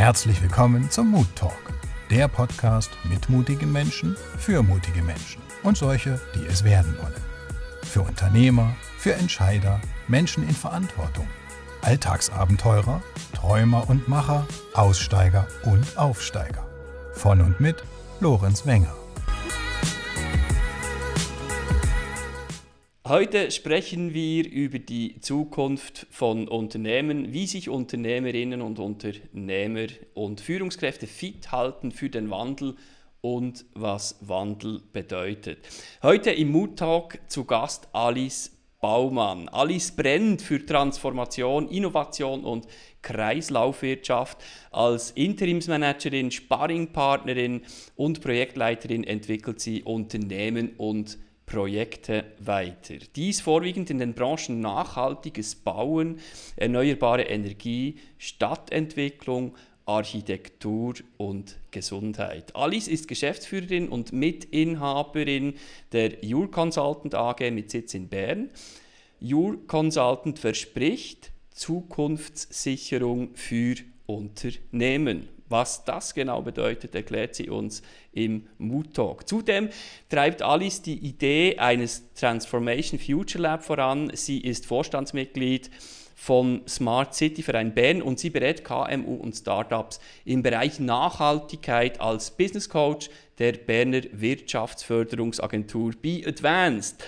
Herzlich willkommen zum Mood Talk, der Podcast mit mutigen Menschen für mutige Menschen und solche, die es werden wollen. Für Unternehmer, für Entscheider, Menschen in Verantwortung, Alltagsabenteurer, Träumer und Macher, Aussteiger und Aufsteiger. Von und mit Lorenz Wenger. Heute sprechen wir über die Zukunft von Unternehmen, wie sich Unternehmerinnen und Unternehmer und Führungskräfte fit halten für den Wandel und was Wandel bedeutet. Heute im Mood Talk zu Gast Alice Baumann. Alice brennt für Transformation, Innovation und Kreislaufwirtschaft. Als Interimsmanagerin, Sparringpartnerin und Projektleiterin entwickelt sie Unternehmen und Projekte weiter. Dies vorwiegend in den Branchen nachhaltiges Bauen, erneuerbare Energie, Stadtentwicklung, Architektur und Gesundheit. Alice ist Geschäftsführerin und Mitinhaberin der Jur Consultant AG mit Sitz in Bern. Jur Consultant verspricht Zukunftssicherung für Unternehmen. Was das genau bedeutet, erklärt sie uns im Mood Talk. Zudem treibt Alice die Idee eines Transformation Future Lab voran. Sie ist Vorstandsmitglied von Smart City Verein Bern und sie berät KMU und Startups im Bereich Nachhaltigkeit als Business Coach der Berner Wirtschaftsförderungsagentur Be Advanced.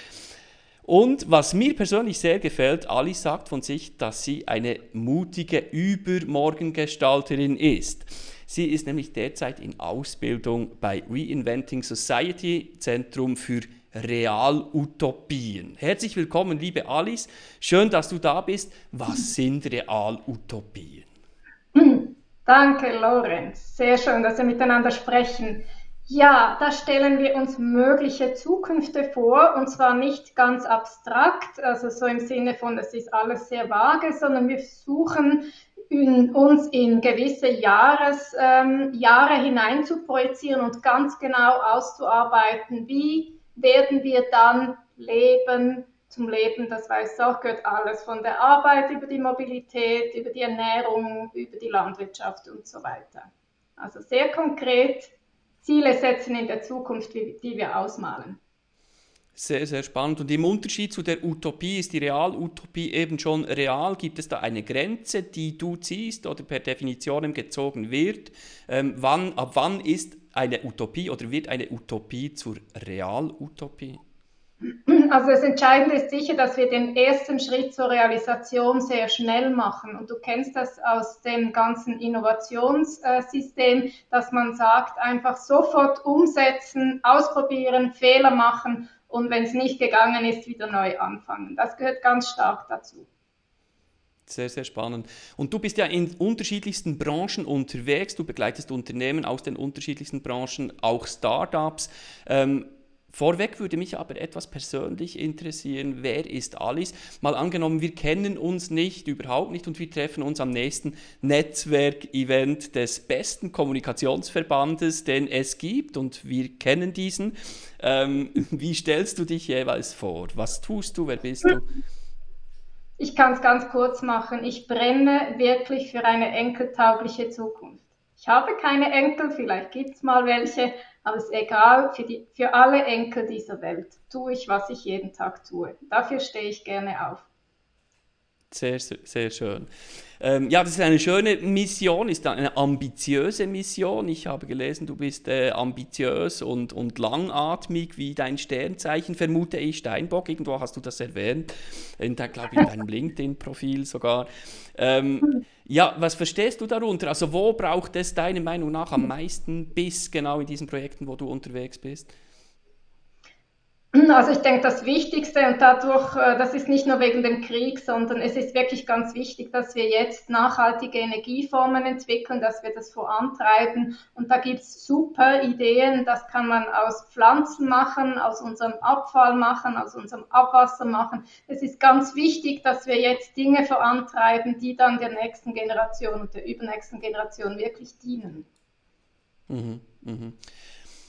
Und was mir persönlich sehr gefällt, Alice sagt von sich, dass sie eine mutige Übermorgengestalterin ist. Sie ist nämlich derzeit in Ausbildung bei Reinventing Society, Zentrum für Realutopien. Herzlich willkommen, liebe Alice. Schön, dass du da bist. Was sind Realutopien? Danke, Lorenz. Sehr schön, dass wir miteinander sprechen. Ja, da stellen wir uns mögliche Zukünfte vor und zwar nicht ganz abstrakt, also so im Sinne von, das ist alles sehr vage, sondern wir versuchen in, uns in gewisse Jahres, ähm, Jahre hinein zu projizieren und ganz genau auszuarbeiten, wie werden wir dann leben. Zum Leben, das weiß auch, gehört alles von der Arbeit über die Mobilität, über die Ernährung, über die Landwirtschaft und so weiter. Also sehr konkret Ziele setzen in der Zukunft, die wir ausmalen. Sehr, sehr spannend. Und im Unterschied zu der Utopie ist die Realutopie eben schon real. Gibt es da eine Grenze, die du ziehst oder per Definition gezogen wird? Ähm, wann, ab wann ist eine Utopie oder wird eine Utopie zur Realutopie? Also das Entscheidende ist sicher, dass wir den ersten Schritt zur Realisation sehr schnell machen. Und du kennst das aus dem ganzen Innovationssystem, dass man sagt, einfach sofort umsetzen, ausprobieren, Fehler machen und wenn es nicht gegangen ist, wieder neu anfangen. Das gehört ganz stark dazu. Sehr, sehr spannend. Und du bist ja in unterschiedlichsten Branchen unterwegs. Du begleitest Unternehmen aus den unterschiedlichsten Branchen, auch Startups. Ähm, Vorweg würde mich aber etwas persönlich interessieren, wer ist Alice? Mal angenommen, wir kennen uns nicht, überhaupt nicht und wir treffen uns am nächsten Netzwerkevent des besten Kommunikationsverbandes, den es gibt und wir kennen diesen. Ähm, wie stellst du dich jeweils vor? Was tust du? Wer bist du? Ich kann es ganz kurz machen. Ich brenne wirklich für eine enkeltaugliche Zukunft. Ich habe keine Enkel, vielleicht gibt es mal welche, aber es ist egal, für, die, für alle Enkel dieser Welt tue ich, was ich jeden Tag tue. Dafür stehe ich gerne auf. Sehr, sehr schön. Ähm, ja, das ist eine schöne Mission, ist eine ambitiöse Mission. Ich habe gelesen, du bist äh, ambitiös und, und langatmig wie dein Sternzeichen, vermute ich, Steinbock. Irgendwo hast du das erwähnt, in, glaube ich, in deinem LinkedIn-Profil sogar. Ähm, ja, was verstehst du darunter? Also wo braucht es deiner Meinung nach am meisten Biss genau in diesen Projekten, wo du unterwegs bist? Also ich denke, das Wichtigste und dadurch, äh, das ist nicht nur wegen dem Krieg, sondern es ist wirklich ganz wichtig, dass wir jetzt nachhaltige Energieformen entwickeln, dass wir das vorantreiben. Und da gibt's super Ideen, das kann man aus Pflanzen machen, aus unserem Abfall machen, aus unserem Abwasser machen. Es ist ganz wichtig, dass wir jetzt Dinge vorantreiben, die dann der nächsten Generation und der übernächsten Generation wirklich dienen. Mhm, mh.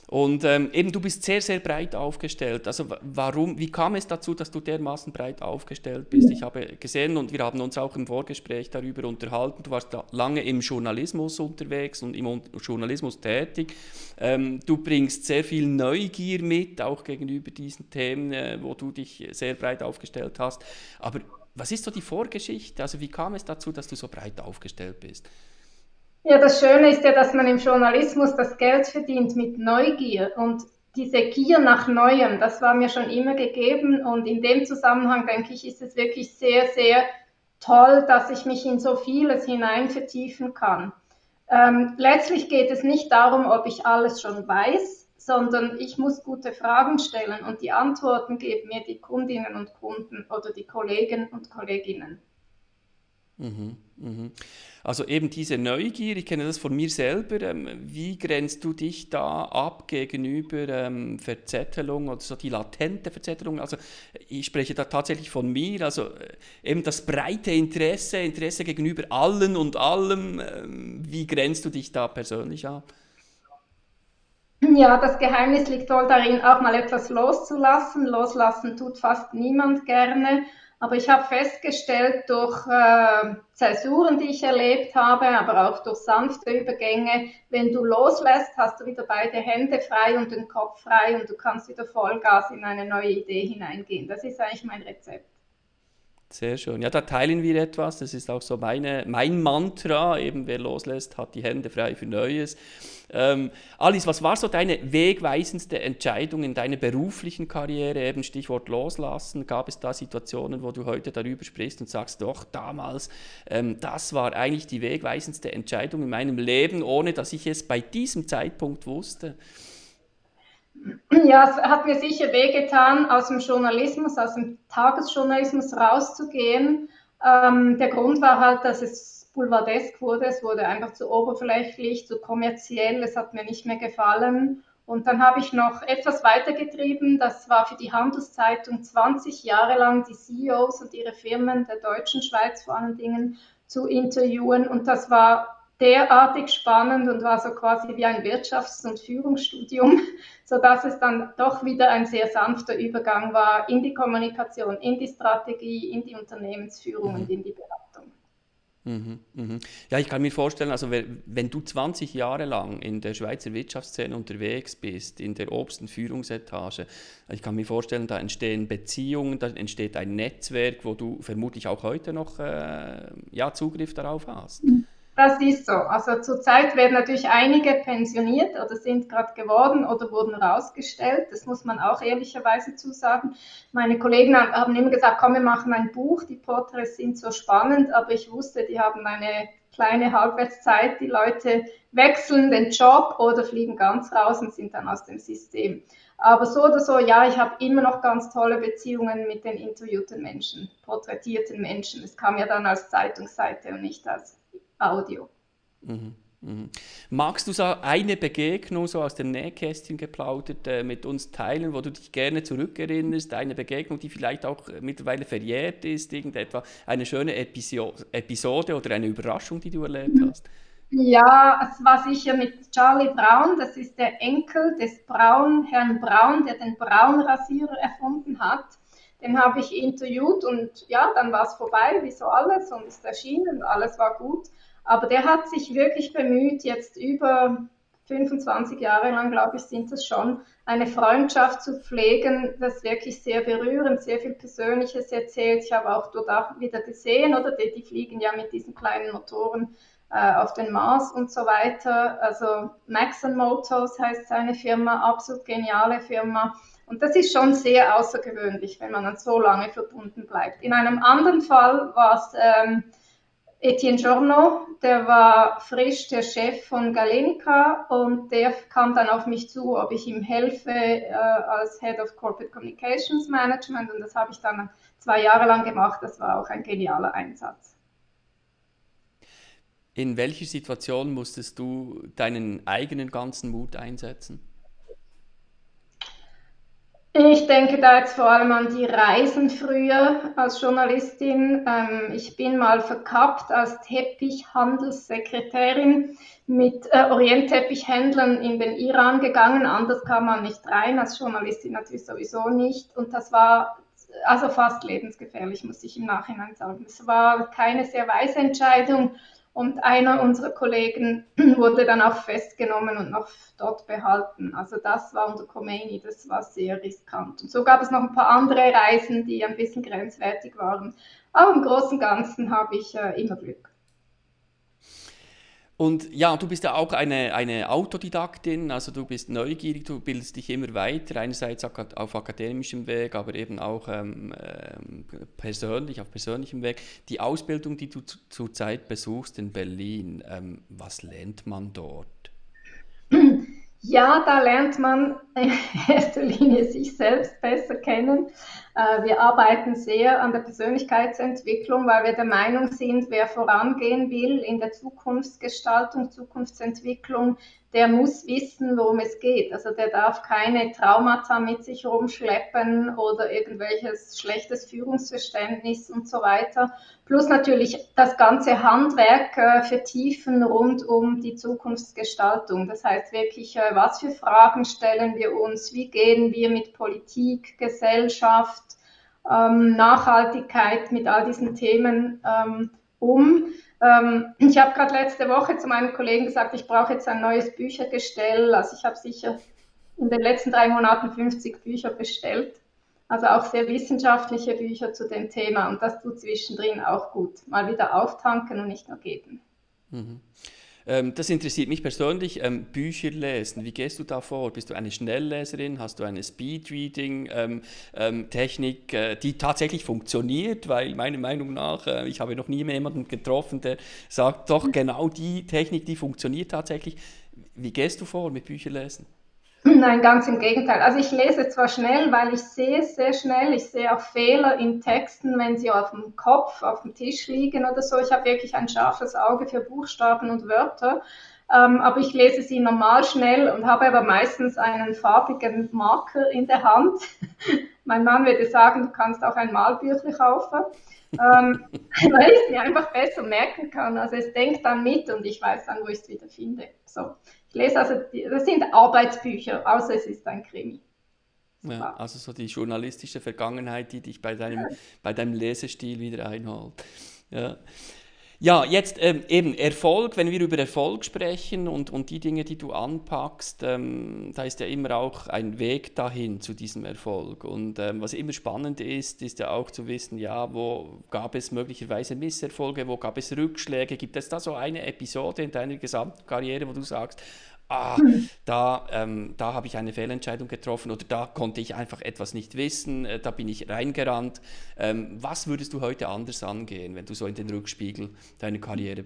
Und ähm, eben, du bist sehr, sehr breit aufgestellt. Also warum, wie kam es dazu, dass du dermaßen breit aufgestellt bist? Ich habe gesehen und wir haben uns auch im Vorgespräch darüber unterhalten, du warst lange im Journalismus unterwegs und im Journalismus tätig. Ähm, du bringst sehr viel Neugier mit, auch gegenüber diesen Themen, äh, wo du dich sehr breit aufgestellt hast. Aber was ist so die Vorgeschichte? Also wie kam es dazu, dass du so breit aufgestellt bist? Ja, das Schöne ist ja, dass man im Journalismus das Geld verdient mit Neugier und diese Gier nach Neuem, das war mir schon immer gegeben und in dem Zusammenhang denke ich, ist es wirklich sehr, sehr toll, dass ich mich in so vieles hinein vertiefen kann. Ähm, letztlich geht es nicht darum, ob ich alles schon weiß, sondern ich muss gute Fragen stellen und die Antworten geben mir die Kundinnen und Kunden oder die Kollegen und Kolleginnen. Mhm, mhm. Also eben diese Neugier, ich kenne das von mir selber. Ähm, wie grenzt du dich da ab gegenüber ähm, Verzettelung oder so die latente Verzettelung? Also ich spreche da tatsächlich von mir, also äh, eben das breite Interesse, Interesse gegenüber allen und allem. Ähm, wie grenzt du dich da persönlich ab? Ja, das Geheimnis liegt wohl darin, auch mal etwas loszulassen. Loslassen tut fast niemand gerne. Aber ich habe festgestellt, durch äh, Zäsuren, die ich erlebt habe, aber auch durch sanfte Übergänge, wenn du loslässt, hast du wieder beide Hände frei und den Kopf frei und du kannst wieder Vollgas in eine neue Idee hineingehen. Das ist eigentlich mein Rezept. Sehr schön. Ja, da teilen wir etwas. Das ist auch so meine, mein Mantra. Eben, wer loslässt, hat die Hände frei für Neues. Ähm, Alice, was war so deine wegweisendste Entscheidung in deiner beruflichen Karriere? Eben Stichwort Loslassen. Gab es da Situationen, wo du heute darüber sprichst und sagst, doch, damals, ähm, das war eigentlich die wegweisendste Entscheidung in meinem Leben, ohne dass ich es bei diesem Zeitpunkt wusste? Ja, es hat mir sicher wehgetan, aus dem Journalismus, aus dem Tagesjournalismus rauszugehen. Ähm, der Grund war halt, dass es boulevardesk wurde. Es wurde einfach zu oberflächlich, zu kommerziell. Es hat mir nicht mehr gefallen. Und dann habe ich noch etwas weitergetrieben. Das war für die Handelszeitung 20 Jahre lang die CEOs und ihre Firmen der deutschen Schweiz vor allen Dingen zu interviewen. Und das war derartig spannend und war so quasi wie ein Wirtschafts- und Führungsstudium, so dass es dann doch wieder ein sehr sanfter Übergang war in die Kommunikation, in die Strategie, in die Unternehmensführung mhm. und in die Beratung. Mhm, mhm. Ja, ich kann mir vorstellen, also wenn du 20 Jahre lang in der Schweizer Wirtschaftsszene unterwegs bist, in der obersten Führungsetage, ich kann mir vorstellen, da entstehen Beziehungen, da entsteht ein Netzwerk, wo du vermutlich auch heute noch äh, ja, Zugriff darauf hast. Mhm. Das ist so. Also zurzeit werden natürlich einige pensioniert oder sind gerade geworden oder wurden rausgestellt. Das muss man auch ehrlicherweise zusagen. Meine Kollegen haben immer gesagt, komm, wir machen ein Buch. Die Porträts sind so spannend, aber ich wusste, die haben eine kleine Halbwertszeit. Die Leute wechseln den Job oder fliegen ganz raus und sind dann aus dem System. Aber so oder so, ja, ich habe immer noch ganz tolle Beziehungen mit den interviewten Menschen, porträtierten Menschen. Es kam ja dann als Zeitungsseite und nicht als Audio. Mhm. Mhm. Magst du so eine Begegnung so aus dem Nähkästchen geplaudert äh, mit uns teilen, wo du dich gerne zurückerinnerst? Eine Begegnung, die vielleicht auch mittlerweile verjährt ist, irgendetwa eine schöne Episo Episode oder eine Überraschung, die du erlebt hast? Ja, es war sicher mit Charlie Brown, das ist der Enkel des Braun, Herrn Braun, der den Braunrasierer erfunden hat. Den habe ich interviewt und ja, dann war es vorbei, wie so alles, und ist erschienen, alles war gut. Aber der hat sich wirklich bemüht, jetzt über 25 Jahre lang, glaube ich, sind es schon, eine Freundschaft zu pflegen, das wirklich sehr berührend, sehr viel Persönliches erzählt. Ich habe auch dort auch wieder gesehen, oder die, die fliegen ja mit diesen kleinen Motoren äh, auf den Mars und so weiter. Also Maxon Motors heißt seine Firma, absolut geniale Firma. Und das ist schon sehr außergewöhnlich, wenn man dann so lange verbunden bleibt. In einem anderen Fall war es ähm, Etienne Giorno, der war frisch der Chef von Galenica und der kam dann auf mich zu, ob ich ihm helfe äh, als Head of Corporate Communications Management und das habe ich dann zwei Jahre lang gemacht. Das war auch ein genialer Einsatz. In welcher Situation musstest du deinen eigenen ganzen Mut einsetzen? Ich denke da jetzt vor allem an die Reisen früher als Journalistin. Ähm, ich bin mal verkappt als Teppichhandelssekretärin mit äh, Orientteppichhändlern in den Iran gegangen. Anders kam man nicht rein, als Journalistin natürlich sowieso nicht. Und das war also fast lebensgefährlich, muss ich im Nachhinein sagen. Es war keine sehr weise Entscheidung. Und einer unserer Kollegen wurde dann auch festgenommen und noch dort behalten. Also das war unter Khomeini, das war sehr riskant. Und so gab es noch ein paar andere Reisen, die ein bisschen grenzwertig waren. Aber im Großen und Ganzen habe ich äh, immer Glück. Und ja, du bist ja auch eine, eine Autodidaktin, also du bist neugierig, du bildest dich immer weiter, einerseits auf akademischem Weg, aber eben auch ähm, ähm, persönlich, auf persönlichem Weg. Die Ausbildung, die du zurzeit besuchst in Berlin, ähm, was lernt man dort? Ja, da lernt man in erster Linie sich selbst besser kennen. Äh, wir arbeiten sehr an der Persönlichkeitsentwicklung, weil wir der Meinung sind, wer vorangehen will in der Zukunftsgestaltung, Zukunftsentwicklung, der muss wissen, worum es geht. Also der darf keine Traumata mit sich rumschleppen oder irgendwelches schlechtes Führungsverständnis und so weiter. Plus natürlich das ganze Handwerk äh, vertiefen rund um die Zukunftsgestaltung. Das heißt wirklich, äh, was für Fragen stellen wir uns? Wie gehen wir mit Politik, Gesellschaft, ähm, Nachhaltigkeit, mit all diesen Themen ähm, um? Ähm, ich habe gerade letzte Woche zu meinen Kollegen gesagt, ich brauche jetzt ein neues Büchergestell. Also ich habe sicher in den letzten drei Monaten 50 Bücher bestellt. Also auch sehr wissenschaftliche Bücher zu dem Thema. Und das tut zwischendrin auch gut. Mal wieder auftanken und nicht nur geben. Mhm. Ähm, das interessiert mich persönlich. Ähm, Bücher lesen, wie gehst du da vor? Bist du eine Schnellleserin? Hast du eine Speedreading-Technik, ähm, äh, die tatsächlich funktioniert? Weil meiner Meinung nach, äh, ich habe noch nie jemanden getroffen, der sagt, doch genau die Technik, die funktioniert tatsächlich. Wie gehst du vor mit Bücherlesen? Nein, ganz im Gegenteil. Also ich lese zwar schnell, weil ich sehe sehr schnell, ich sehe auch Fehler in Texten, wenn sie auf dem Kopf, auf dem Tisch liegen oder so. Ich habe wirklich ein scharfes Auge für Buchstaben und Wörter. Ähm, aber ich lese sie normal schnell und habe aber meistens einen farbigen Marker in der Hand. mein Mann würde sagen, du kannst auch ein Malbüchle kaufen, ähm, weil ich es mir einfach besser merken kann. Also es denkt dann mit und ich weiß dann, wo ich es wieder finde. So. Ich lese also, das sind Arbeitsbücher, außer es ist ein Krimi. Ja, also so die journalistische Vergangenheit, die dich bei deinem, bei deinem Lesestil wieder einholt. Ja. Ja, jetzt ähm, eben Erfolg, wenn wir über Erfolg sprechen und, und die Dinge, die du anpackst, ähm, da ist ja immer auch ein Weg dahin zu diesem Erfolg. Und ähm, was immer spannend ist, ist ja auch zu wissen, ja, wo gab es möglicherweise Misserfolge, wo gab es Rückschläge? Gibt es da so eine Episode in deiner gesamten Karriere, wo du sagst, ah, da, ähm, da habe ich eine Fehlentscheidung getroffen oder da konnte ich einfach etwas nicht wissen, äh, da bin ich reingerannt. Ähm, was würdest du heute anders angehen, wenn du so in den Rückspiegel deiner Karriere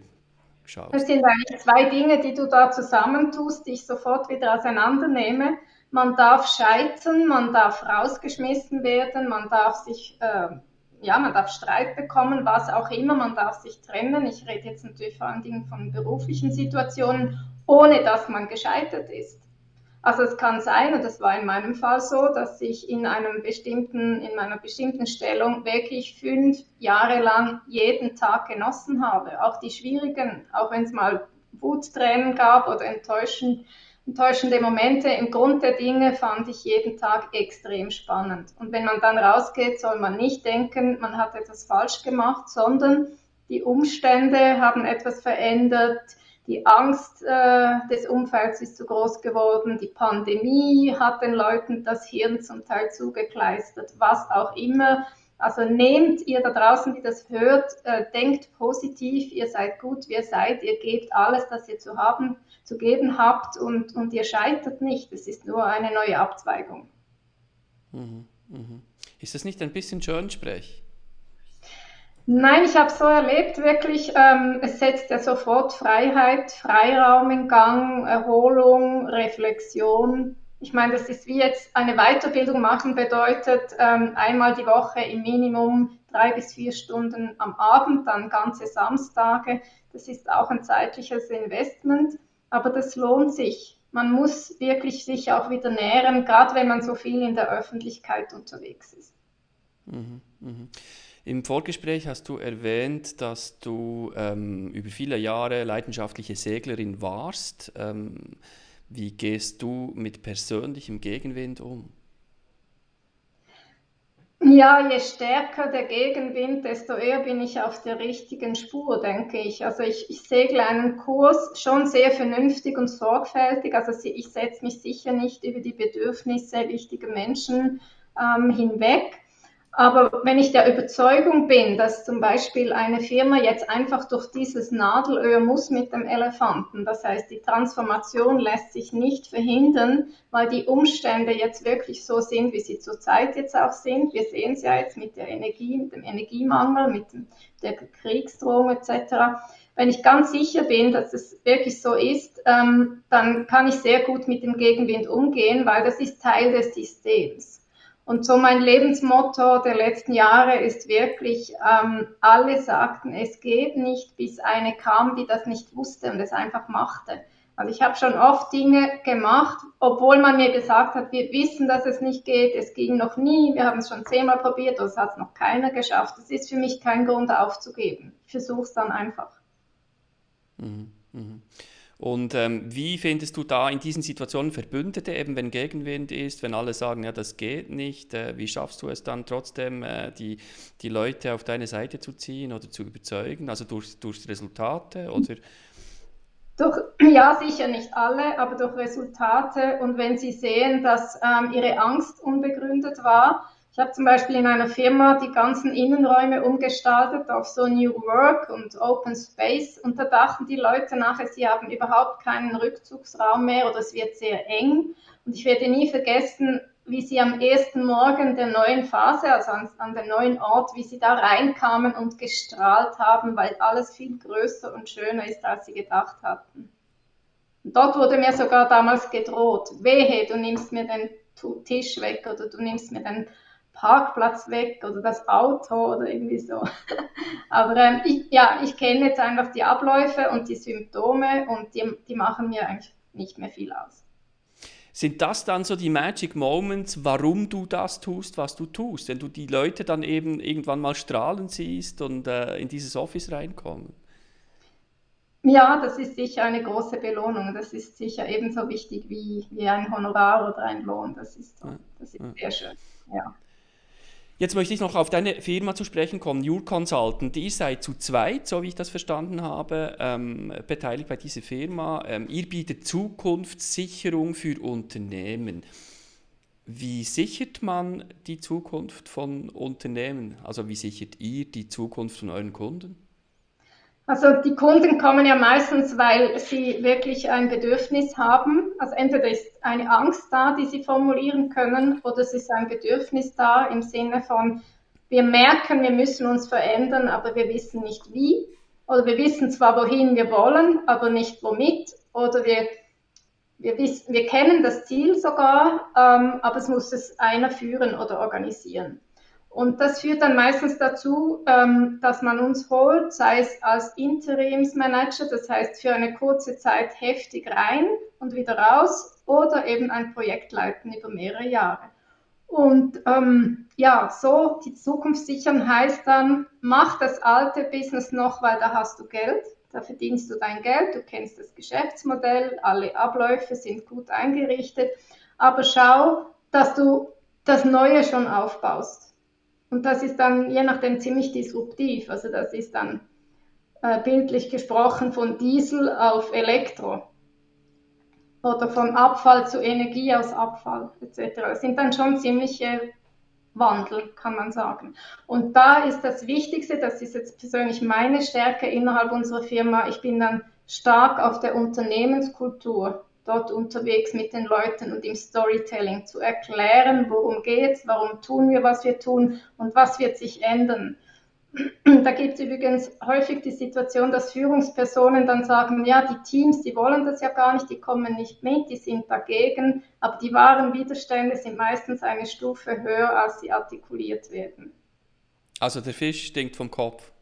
schaust? Das sind eigentlich zwei Dinge, die du da zusammentust, die ich sofort wieder auseinandernehme. Man darf scheitern, man darf rausgeschmissen werden, man darf sich, äh, ja, man darf Streit bekommen, was auch immer, man darf sich trennen. Ich rede jetzt natürlich vor allen Dingen von beruflichen Situationen ohne dass man gescheitert ist. Also es kann sein, und das war in meinem Fall so, dass ich in einem bestimmten, in einer bestimmten Stellung wirklich fünf Jahre lang jeden Tag genossen habe. Auch die schwierigen, auch wenn es mal Wuttränen gab oder enttäuschend, enttäuschende Momente. Im Grund der Dinge fand ich jeden Tag extrem spannend. Und wenn man dann rausgeht, soll man nicht denken, man hat etwas falsch gemacht, sondern die Umstände haben etwas verändert, die Angst äh, des Umfelds ist zu groß geworden, die Pandemie hat den Leuten das Hirn zum Teil zugekleistert, was auch immer. Also nehmt ihr da draußen, die das hört, äh, denkt positiv, ihr seid gut, wie ihr seid, ihr gebt alles, das ihr zu haben, zu geben habt und, und ihr scheitert nicht. Es ist nur eine neue Abzweigung. Mhm, mh. Ist das nicht ein bisschen Schönsprech? Nein, ich habe so erlebt, wirklich, ähm, es setzt ja sofort Freiheit, Freiraum in Gang, Erholung, Reflexion. Ich meine, das ist wie jetzt eine Weiterbildung machen bedeutet, ähm, einmal die Woche im Minimum drei bis vier Stunden am Abend, dann ganze Samstage. Das ist auch ein zeitliches Investment, aber das lohnt sich. man muss wirklich sich auch wieder nähren, gerade wenn man so viel in der Öffentlichkeit unterwegs ist. Mhm, mh. Im Vorgespräch hast du erwähnt, dass du ähm, über viele Jahre leidenschaftliche Seglerin warst. Ähm, wie gehst du mit persönlichem Gegenwind um? Ja, je stärker der Gegenwind, desto eher bin ich auf der richtigen Spur, denke ich. Also ich, ich segle einen Kurs schon sehr vernünftig und sorgfältig. Also ich setze mich sicher nicht über die Bedürfnisse wichtiger Menschen ähm, hinweg. Aber wenn ich der Überzeugung bin, dass zum Beispiel eine Firma jetzt einfach durch dieses Nadelöhr muss mit dem Elefanten, das heißt, die Transformation lässt sich nicht verhindern, weil die Umstände jetzt wirklich so sind, wie sie zurzeit jetzt auch sind. Wir sehen es ja jetzt mit der Energie, mit dem Energiemangel, mit der Kriegsdrohung etc. Wenn ich ganz sicher bin, dass es wirklich so ist, ähm, dann kann ich sehr gut mit dem Gegenwind umgehen, weil das ist Teil des Systems. Und so mein Lebensmotto der letzten Jahre ist wirklich, ähm, alle sagten, es geht nicht, bis eine kam, die das nicht wusste und es einfach machte. Also ich habe schon oft Dinge gemacht, obwohl man mir gesagt hat, wir wissen, dass es nicht geht, es ging noch nie, wir haben es schon zehnmal probiert, es hat noch keiner geschafft. Das ist für mich kein Grund aufzugeben. Ich versuche es dann einfach. Mhm, mh. Und ähm, wie findest du da in diesen Situationen Verbündete, eben wenn Gegenwind ist, wenn alle sagen, ja, das geht nicht, äh, wie schaffst du es dann trotzdem, äh, die, die Leute auf deine Seite zu ziehen oder zu überzeugen, also durch, durch Resultate oder? Durch, ja, sicher nicht alle, aber durch Resultate und wenn sie sehen, dass ähm, ihre Angst unbegründet war, ich habe zum Beispiel in einer Firma die ganzen Innenräume umgestaltet auf so New Work und Open Space und da dachten die Leute nachher, sie haben überhaupt keinen Rückzugsraum mehr oder es wird sehr eng. Und ich werde nie vergessen, wie sie am ersten Morgen der neuen Phase, also an, an den neuen Ort, wie sie da reinkamen und gestrahlt haben, weil alles viel größer und schöner ist, als sie gedacht hatten. Und dort wurde mir sogar damals gedroht, wehe, du nimmst mir den Tisch weg oder du nimmst mir den Parkplatz weg oder das Auto oder irgendwie so. Aber ähm, ich, ja, ich kenne jetzt einfach die Abläufe und die Symptome und die, die machen mir eigentlich nicht mehr viel aus. Sind das dann so die Magic Moments, warum du das tust, was du tust? Wenn du die Leute dann eben irgendwann mal strahlen siehst und äh, in dieses Office reinkommen? Ja, das ist sicher eine große Belohnung. Das ist sicher ebenso wichtig wie, wie ein Honorar oder ein Lohn. Das ist, so. das ist sehr schön. Ja. Jetzt möchte ich noch auf deine Firma zu sprechen kommen, Your Consultant. Ihr seid zu zweit, so wie ich das verstanden habe, ähm, beteiligt bei dieser Firma. Ähm, ihr bietet Zukunftssicherung für Unternehmen. Wie sichert man die Zukunft von Unternehmen? Also wie sichert ihr die Zukunft von euren Kunden? Also die Kunden kommen ja meistens, weil sie wirklich ein Bedürfnis haben. Also entweder ist eine Angst da, die sie formulieren können, oder es ist ein Bedürfnis da im Sinne von, wir merken, wir müssen uns verändern, aber wir wissen nicht wie. Oder wir wissen zwar, wohin wir wollen, aber nicht womit. Oder wir, wir, wissen, wir kennen das Ziel sogar, ähm, aber es muss es einer führen oder organisieren. Und das führt dann meistens dazu, ähm, dass man uns holt, sei es als Interimsmanager, das heißt für eine kurze Zeit heftig rein und wieder raus, oder eben ein Projekt leiten über mehrere Jahre. Und ähm, ja, so die Zukunft sichern heißt dann, mach das alte Business noch, weil da hast du Geld, da verdienst du dein Geld, du kennst das Geschäftsmodell, alle Abläufe sind gut eingerichtet, aber schau, dass du das Neue schon aufbaust. Und das ist dann je nachdem ziemlich disruptiv. Also das ist dann äh, bildlich gesprochen von Diesel auf Elektro oder von Abfall zu Energie aus Abfall etc. Das sind dann schon ziemliche Wandel, kann man sagen. Und da ist das Wichtigste, das ist jetzt persönlich meine Stärke innerhalb unserer Firma, ich bin dann stark auf der Unternehmenskultur dort unterwegs mit den Leuten und im Storytelling zu erklären, worum geht's, warum tun wir, was wir tun und was wird sich ändern. Da gibt es übrigens häufig die Situation, dass Führungspersonen dann sagen, ja, die Teams, die wollen das ja gar nicht, die kommen nicht mit, die sind dagegen, aber die wahren Widerstände sind meistens eine Stufe höher, als sie artikuliert werden. Also der Fisch stinkt vom Kopf.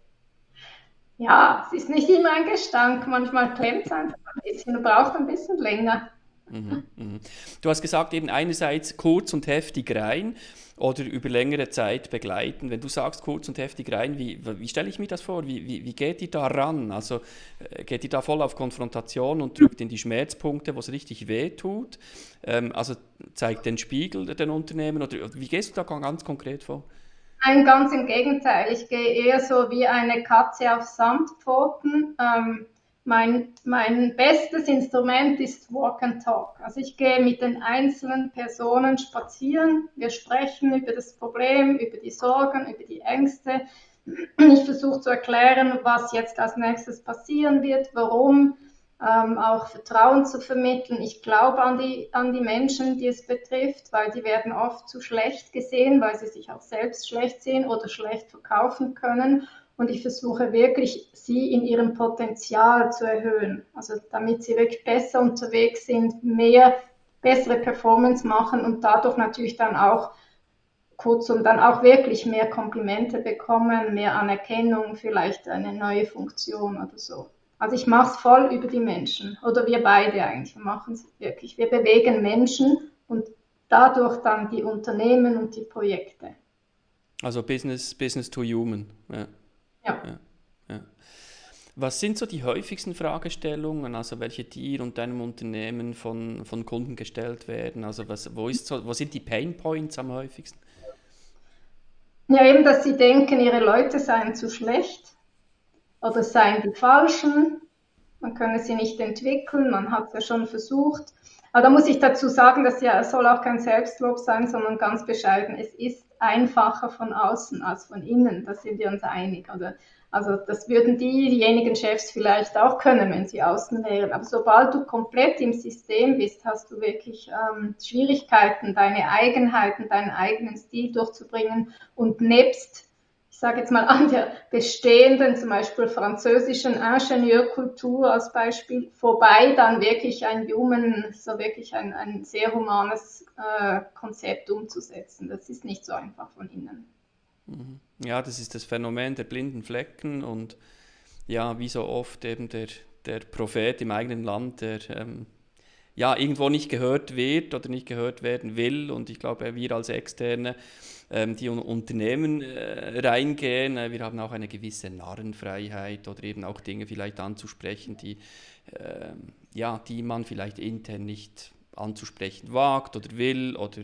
Ja, es ist nicht immer ein Gestank, manchmal klemmt es einfach ein bisschen braucht ein bisschen länger. Mhm, mhm. Du hast gesagt, eben einerseits kurz und heftig rein oder über längere Zeit begleiten. Wenn du sagst kurz und heftig rein, wie, wie stelle ich mir das vor? Wie, wie, wie geht ihr da ran? Also äh, geht ihr da voll auf Konfrontation und drückt in die Schmerzpunkte, wo es richtig weh tut? Ähm, also zeigt den Spiegel den Unternehmen oder wie gehst du da ganz konkret vor? Nein, ganz im Gegenteil. Ich gehe eher so wie eine Katze auf Samtpfoten. Ähm, mein, mein bestes Instrument ist Walk and Talk. Also ich gehe mit den einzelnen Personen spazieren. Wir sprechen über das Problem, über die Sorgen, über die Ängste. Ich versuche zu erklären, was jetzt als nächstes passieren wird, warum, ähm, auch Vertrauen zu vermitteln. Ich glaube an die, an die Menschen, die es betrifft, weil die werden oft zu schlecht gesehen, weil sie sich auch selbst schlecht sehen oder schlecht verkaufen können und ich versuche wirklich, sie in ihrem Potenzial zu erhöhen. Also damit sie wirklich besser unterwegs sind, mehr, bessere Performance machen und dadurch natürlich dann auch kurz und dann auch wirklich mehr Komplimente bekommen, mehr Anerkennung, vielleicht eine neue Funktion oder so. Also ich mache es voll über die Menschen oder wir beide eigentlich. Wir machen es wirklich. Wir bewegen Menschen und dadurch dann die Unternehmen und die Projekte. Also Business, Business to Human. Ja. Ja. ja. Was sind so die häufigsten Fragestellungen, also welche dir und deinem Unternehmen von, von Kunden gestellt werden? Also was, wo, ist so, wo sind die Pain Points am häufigsten? Ja, eben, dass sie denken, ihre Leute seien zu schlecht oder seien die falschen, man könne sie nicht entwickeln, man hat es ja schon versucht. Aber da muss ich dazu sagen, dass ja, es soll auch kein Selbstlob sein, sondern ganz bescheiden. Es ist einfacher von außen als von innen. Da sind wir uns einig. Oder? Also das würden diejenigen Chefs vielleicht auch können, wenn sie außen wären. Aber sobald du komplett im System bist, hast du wirklich ähm, Schwierigkeiten, deine Eigenheiten, deinen eigenen Stil durchzubringen und nebst ich sage jetzt mal an der bestehenden, zum Beispiel französischen Ingenieurkultur als Beispiel, vorbei dann wirklich ein Human, so wirklich ein, ein sehr humanes äh, Konzept umzusetzen. Das ist nicht so einfach von innen. Mhm. Ja, das ist das Phänomen der blinden Flecken und ja, wie so oft eben der, der Prophet im eigenen Land, der ähm, ja irgendwo nicht gehört wird oder nicht gehört werden will. Und ich glaube, wir als Externe ähm, die in Unternehmen äh, reingehen. Äh, wir haben auch eine gewisse Narrenfreiheit oder eben auch Dinge vielleicht anzusprechen, die, äh, ja, die man vielleicht intern nicht anzusprechen wagt oder will oder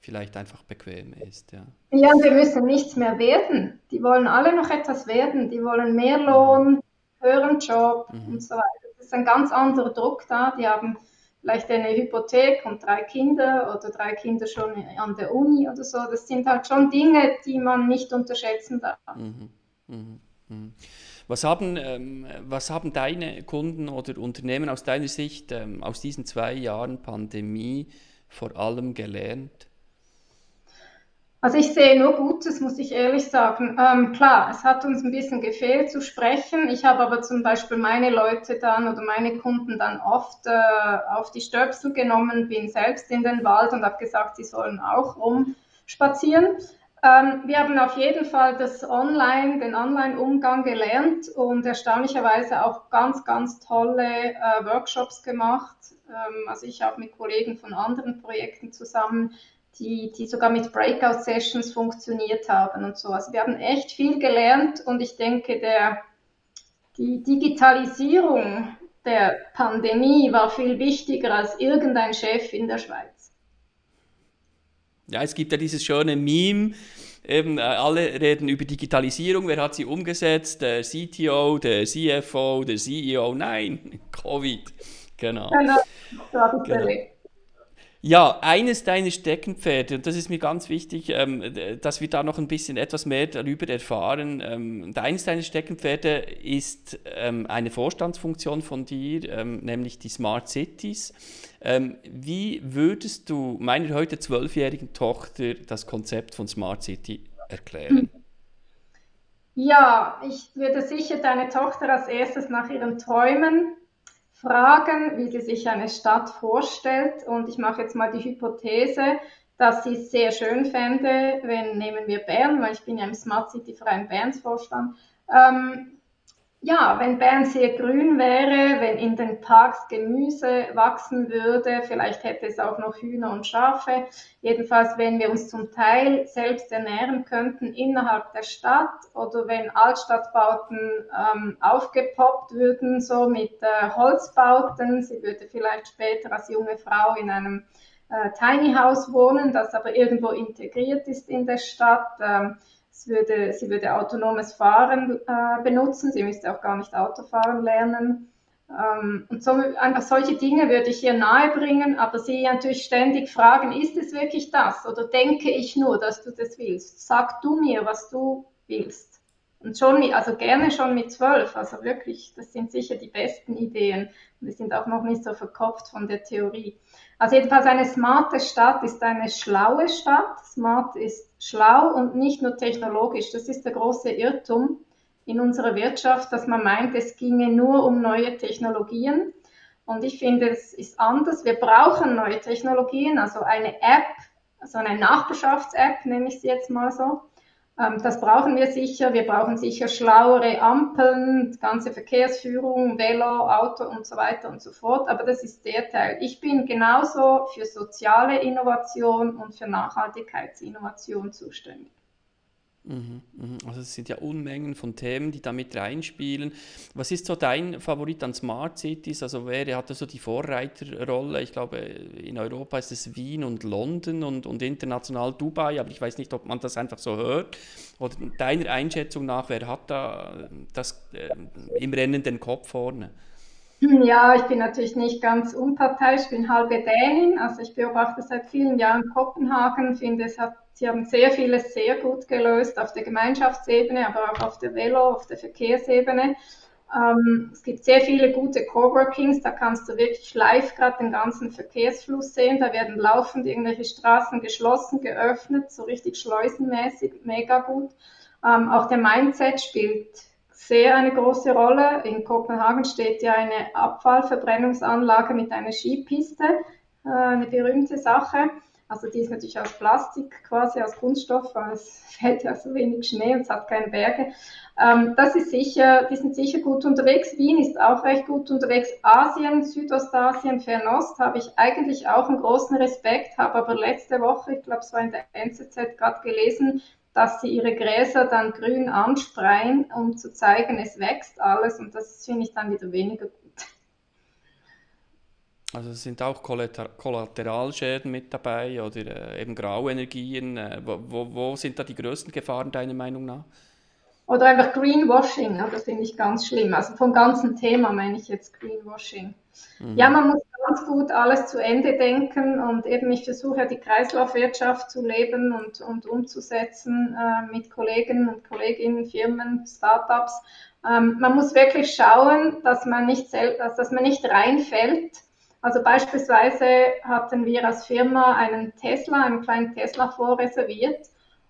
vielleicht einfach bequem ist. Ja. ja, wir müssen nichts mehr werden. Die wollen alle noch etwas werden. Die wollen mehr Lohn, höheren Job mhm. und so weiter. Das ist ein ganz anderer Druck da. Die haben vielleicht eine Hypothek und drei Kinder oder drei Kinder schon an der Uni oder so. Das sind halt schon Dinge, die man nicht unterschätzen darf. Mhm. Mhm. Mhm. Was haben, ähm, was haben deine Kunden oder Unternehmen aus deiner Sicht ähm, aus diesen zwei Jahren Pandemie vor allem gelernt? Also ich sehe nur Gutes, muss ich ehrlich sagen. Ähm, klar, es hat uns ein bisschen gefehlt zu sprechen. Ich habe aber zum Beispiel meine Leute dann oder meine Kunden dann oft äh, auf die Stöpsel genommen, bin selbst in den Wald und habe gesagt, sie sollen auch rumspazieren. Ähm, wir haben auf jeden Fall das Online, den Online-Umgang gelernt und erstaunlicherweise auch ganz, ganz tolle äh, Workshops gemacht. Ähm, also ich habe mit Kollegen von anderen Projekten zusammen die, die sogar mit Breakout-Sessions funktioniert haben und so. Also wir haben echt viel gelernt und ich denke, der, die Digitalisierung der Pandemie war viel wichtiger als irgendein Chef in der Schweiz. Ja, es gibt ja dieses schöne Meme, eben äh, alle reden über Digitalisierung, wer hat sie umgesetzt? Der CTO, der CFO, der CEO, nein, Covid. Genau. Genau, so habe ich genau. Ja, eines deiner Steckenpferde, und das ist mir ganz wichtig, ähm, dass wir da noch ein bisschen etwas mehr darüber erfahren. Ähm, eines deiner Steckenpferde ist ähm, eine Vorstandsfunktion von dir, ähm, nämlich die Smart Cities. Ähm, wie würdest du meiner heute zwölfjährigen Tochter das Konzept von Smart City erklären? Ja, ich würde sicher deine Tochter als erstes nach ihren Träumen fragen, wie sie sich eine Stadt vorstellt. Und ich mache jetzt mal die Hypothese, dass sie es sehr schön fände, wenn, nehmen wir Bern, weil ich bin ja im Smart City Verein Berns Vorstand, ähm, ja, wenn Bern sehr grün wäre, wenn in den Parks Gemüse wachsen würde, vielleicht hätte es auch noch Hühner und Schafe. Jedenfalls, wenn wir uns zum Teil selbst ernähren könnten innerhalb der Stadt oder wenn Altstadtbauten ähm, aufgepoppt würden, so mit äh, Holzbauten. Sie würde vielleicht später als junge Frau in einem äh, Tiny House wohnen, das aber irgendwo integriert ist in der Stadt. Ähm, würde, sie würde autonomes Fahren äh, benutzen, sie müsste auch gar nicht Autofahren lernen. Ähm, und so, einfach solche Dinge würde ich ihr nahebringen, aber sie natürlich ständig fragen, ist es wirklich das oder denke ich nur, dass du das willst? Sag du mir, was du willst. Und schon, also gerne schon mit zwölf, also wirklich, das sind sicher die besten Ideen. Und die sind auch noch nicht so verkopft von der Theorie. Also jedenfalls eine smarte Stadt ist eine schlaue Stadt. Smart ist schlau und nicht nur technologisch. Das ist der große Irrtum in unserer Wirtschaft, dass man meint, es ginge nur um neue Technologien. Und ich finde, es ist anders. Wir brauchen neue Technologien, also eine App, also eine Nachbarschafts-App, nenne ich sie jetzt mal so, das brauchen wir sicher. Wir brauchen sicher schlauere Ampeln, ganze Verkehrsführung, Velo, Auto und so weiter und so fort. Aber das ist der Teil. Ich bin genauso für soziale Innovation und für Nachhaltigkeitsinnovation zuständig. Mhm, mhm. Also es sind ja Unmengen von Themen, die da mit reinspielen. Was ist so dein Favorit an Smart Cities? Also wer hat da so die Vorreiterrolle? Ich glaube, in Europa ist es Wien und London und, und international Dubai, aber ich weiß nicht, ob man das einfach so hört. Oder deiner Einschätzung nach, wer hat da das äh, im Rennen den Kopf vorne? Ja, ich bin natürlich nicht ganz unparteiisch, ich bin halbe Dänin, also ich beobachte seit vielen Jahren Kopenhagen, finde es hat Sie haben sehr vieles sehr gut gelöst auf der Gemeinschaftsebene, aber auch auf der Velo, auf der Verkehrsebene. Ähm, es gibt sehr viele gute Coworkings, da kannst du wirklich live gerade den ganzen Verkehrsfluss sehen. Da werden laufend irgendwelche Straßen geschlossen, geöffnet, so richtig schleusenmäßig, mega gut. Ähm, auch der Mindset spielt sehr eine große Rolle. In Kopenhagen steht ja eine Abfallverbrennungsanlage mit einer Skipiste, äh, eine berühmte Sache. Also die ist natürlich aus Plastik quasi, aus Kunststoff, weil es fällt ja so wenig Schnee und es hat keine Berge. Ähm, das ist sicher, die sind sicher gut unterwegs. Wien ist auch recht gut unterwegs. Asien, Südostasien, Fernost habe ich eigentlich auch einen großen Respekt, habe aber letzte Woche, ich glaube es war in der NZZ gerade gelesen, dass sie ihre Gräser dann grün anspreien, um zu zeigen, es wächst alles und das finde ich dann wieder weniger. Also es sind auch Kollateralschäden mit dabei oder äh, eben Grauenergien. Äh, wo, wo, sind da die größten Gefahren deiner Meinung nach? Oder einfach Greenwashing, das finde ich ganz schlimm. Also vom ganzen Thema meine ich jetzt Greenwashing. Mhm. Ja, man muss ganz gut alles zu Ende denken und eben ich versuche ja die Kreislaufwirtschaft zu leben und, und umzusetzen äh, mit Kollegen und Kolleginnen, Firmen, Startups. Ähm, man muss wirklich schauen, dass man nicht, selbst, dass man nicht reinfällt also beispielsweise hatten wir als Firma einen Tesla, einen kleinen Tesla vorreserviert.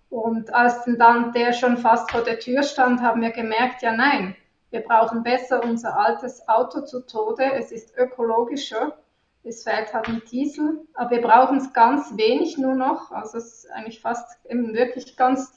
Und als dann der schon fast vor der Tür stand, haben wir gemerkt, ja nein, wir brauchen besser unser altes Auto zu Tode. Es ist ökologischer. Es fährt halt mit Diesel, aber wir brauchen es ganz wenig nur noch. Also es ist eigentlich fast eben wirklich ganz,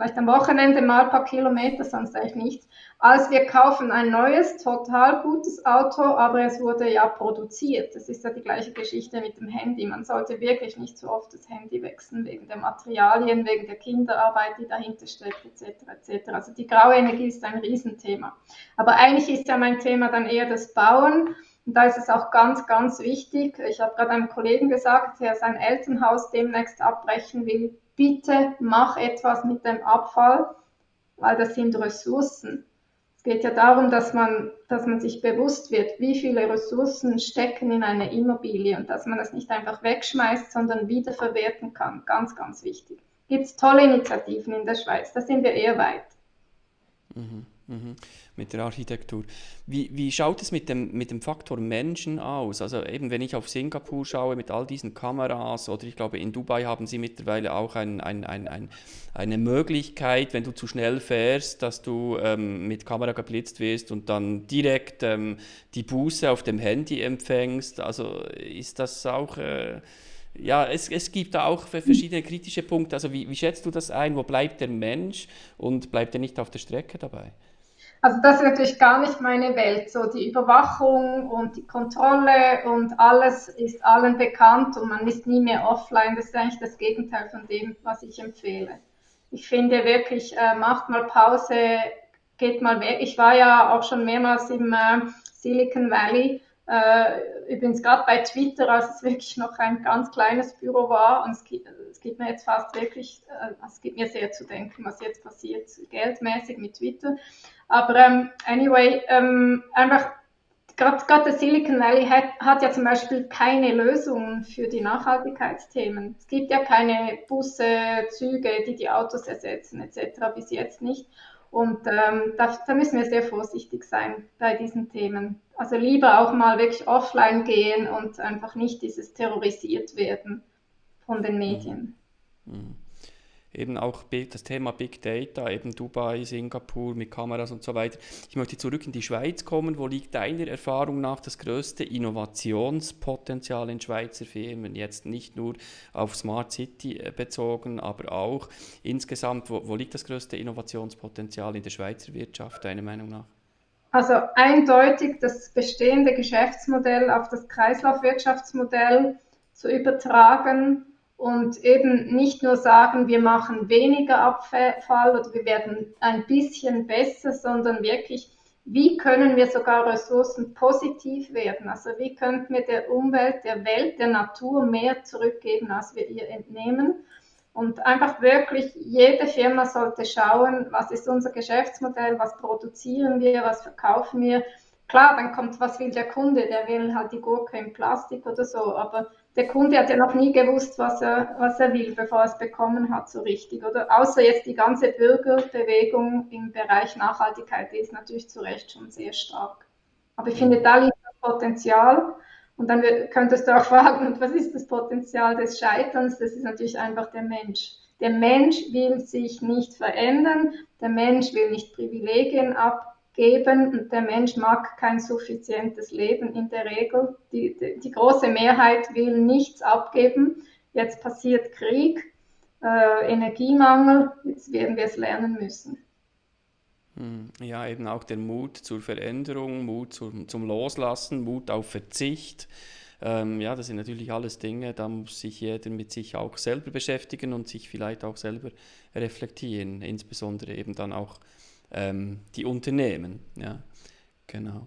vielleicht am Wochenende mal ein paar Kilometer, sonst eigentlich nichts als wir kaufen ein neues, total gutes Auto, aber es wurde ja produziert. Das ist ja die gleiche Geschichte mit dem Handy. Man sollte wirklich nicht so oft das Handy wechseln wegen der Materialien, wegen der Kinderarbeit, die dahinter steckt, etc. etc. Also die graue Energie ist ein Riesenthema. Aber eigentlich ist ja mein Thema dann eher das Bauen. Und da ist es auch ganz, ganz wichtig. Ich habe gerade einem Kollegen gesagt, der sein Elternhaus demnächst abbrechen will. Bitte mach etwas mit dem Abfall, weil das sind Ressourcen. Es geht ja darum, dass man, dass man sich bewusst wird, wie viele Ressourcen stecken in einer Immobilie und dass man das nicht einfach wegschmeißt, sondern wiederverwerten kann. Ganz, ganz wichtig. Gibt es tolle Initiativen in der Schweiz, da sind wir eher weit. Mhm, mh mit der Architektur. Wie, wie schaut es mit dem, mit dem Faktor Menschen aus? Also eben, wenn ich auf Singapur schaue mit all diesen Kameras oder ich glaube, in Dubai haben sie mittlerweile auch ein, ein, ein, ein eine Möglichkeit, wenn du zu schnell fährst, dass du ähm, mit Kamera geblitzt wirst und dann direkt ähm, die Buße auf dem Handy empfängst. Also ist das auch... Äh, ja, es, es gibt da auch verschiedene kritische Punkte. Also wie, wie schätzt du das ein? Wo bleibt der Mensch und bleibt er nicht auf der Strecke dabei? Also das ist natürlich gar nicht meine Welt. So die Überwachung und die Kontrolle und alles ist allen bekannt und man ist nie mehr offline. Das ist eigentlich das Gegenteil von dem, was ich empfehle. Ich finde wirklich, äh, macht mal Pause, geht mal weg. Ich war ja auch schon mehrmals im äh, Silicon Valley. Äh, übrigens gerade bei Twitter, als es wirklich noch ein ganz kleines Büro war. Und es gibt, es gibt mir jetzt fast wirklich, äh, es gibt mir sehr zu denken, was jetzt passiert, geldmäßig mit Twitter. Aber ähm, anyway, ähm, einfach gerade der Silicon Valley hat, hat, ja zum Beispiel keine Lösungen für die Nachhaltigkeitsthemen. Es gibt ja keine Busse, Züge, die die Autos ersetzen etc. bis jetzt nicht. Und ähm, da, da, müssen wir sehr vorsichtig sein bei diesen Themen. Also lieber auch mal wirklich offline gehen und einfach nicht dieses terrorisiert werden von den Medien. Mhm eben auch das Thema Big Data, eben Dubai, Singapur mit Kameras und so weiter. Ich möchte zurück in die Schweiz kommen. Wo liegt deiner Erfahrung nach das größte Innovationspotenzial in Schweizer Firmen? Jetzt nicht nur auf Smart City äh, bezogen, aber auch insgesamt, wo, wo liegt das größte Innovationspotenzial in der Schweizer Wirtschaft, deiner Meinung nach? Also eindeutig das bestehende Geschäftsmodell auf das Kreislaufwirtschaftsmodell zu übertragen und eben nicht nur sagen, wir machen weniger Abfall oder wir werden ein bisschen besser, sondern wirklich, wie können wir sogar Ressourcen positiv werden? Also wie könnten wir der Umwelt, der Welt, der Natur mehr zurückgeben, als wir ihr entnehmen? Und einfach wirklich, jede Firma sollte schauen, was ist unser Geschäftsmodell, was produzieren wir, was verkaufen wir. Klar, dann kommt, was will der Kunde? Der will halt die Gurke in Plastik oder so, aber der Kunde hat ja noch nie gewusst, was er, was er will, bevor er es bekommen hat, so richtig. Oder außer jetzt die ganze Bürgerbewegung im Bereich Nachhaltigkeit, die ist natürlich zu Recht schon sehr stark. Aber ich finde, da liegt das Potenzial. Und dann könntest du auch fragen, was ist das Potenzial des Scheiterns? Das ist natürlich einfach der Mensch. Der Mensch will sich nicht verändern, der Mensch will nicht Privilegien ab, geben und der Mensch mag kein suffizientes Leben in der Regel. Die, die, die große Mehrheit will nichts abgeben. Jetzt passiert Krieg, äh, Energiemangel, jetzt werden wir es lernen müssen. Hm, ja, eben auch der Mut zur Veränderung, Mut zum, zum Loslassen, Mut auf Verzicht. Ähm, ja, das sind natürlich alles Dinge, da muss sich jeder mit sich auch selber beschäftigen und sich vielleicht auch selber reflektieren, insbesondere eben dann auch ähm, die Unternehmen. Ja, genau.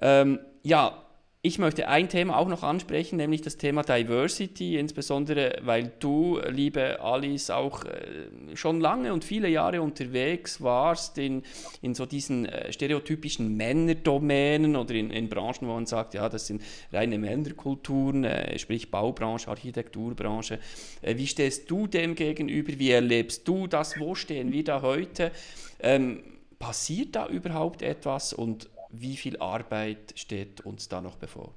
Ähm, ja, ich möchte ein Thema auch noch ansprechen, nämlich das Thema Diversity, insbesondere weil du, liebe Alice, auch äh, schon lange und viele Jahre unterwegs warst in, in so diesen äh, stereotypischen Männerdomänen oder in, in, Branchen, wo man sagt, ja, das sind reine Männerkulturen, äh, sprich Baubranche, Architekturbranche. Wie stehst du dem gegenüber? Wie erlebst du das? Wo stehen wir da heute? Ähm, passiert da überhaupt etwas und wie viel Arbeit steht uns da noch bevor?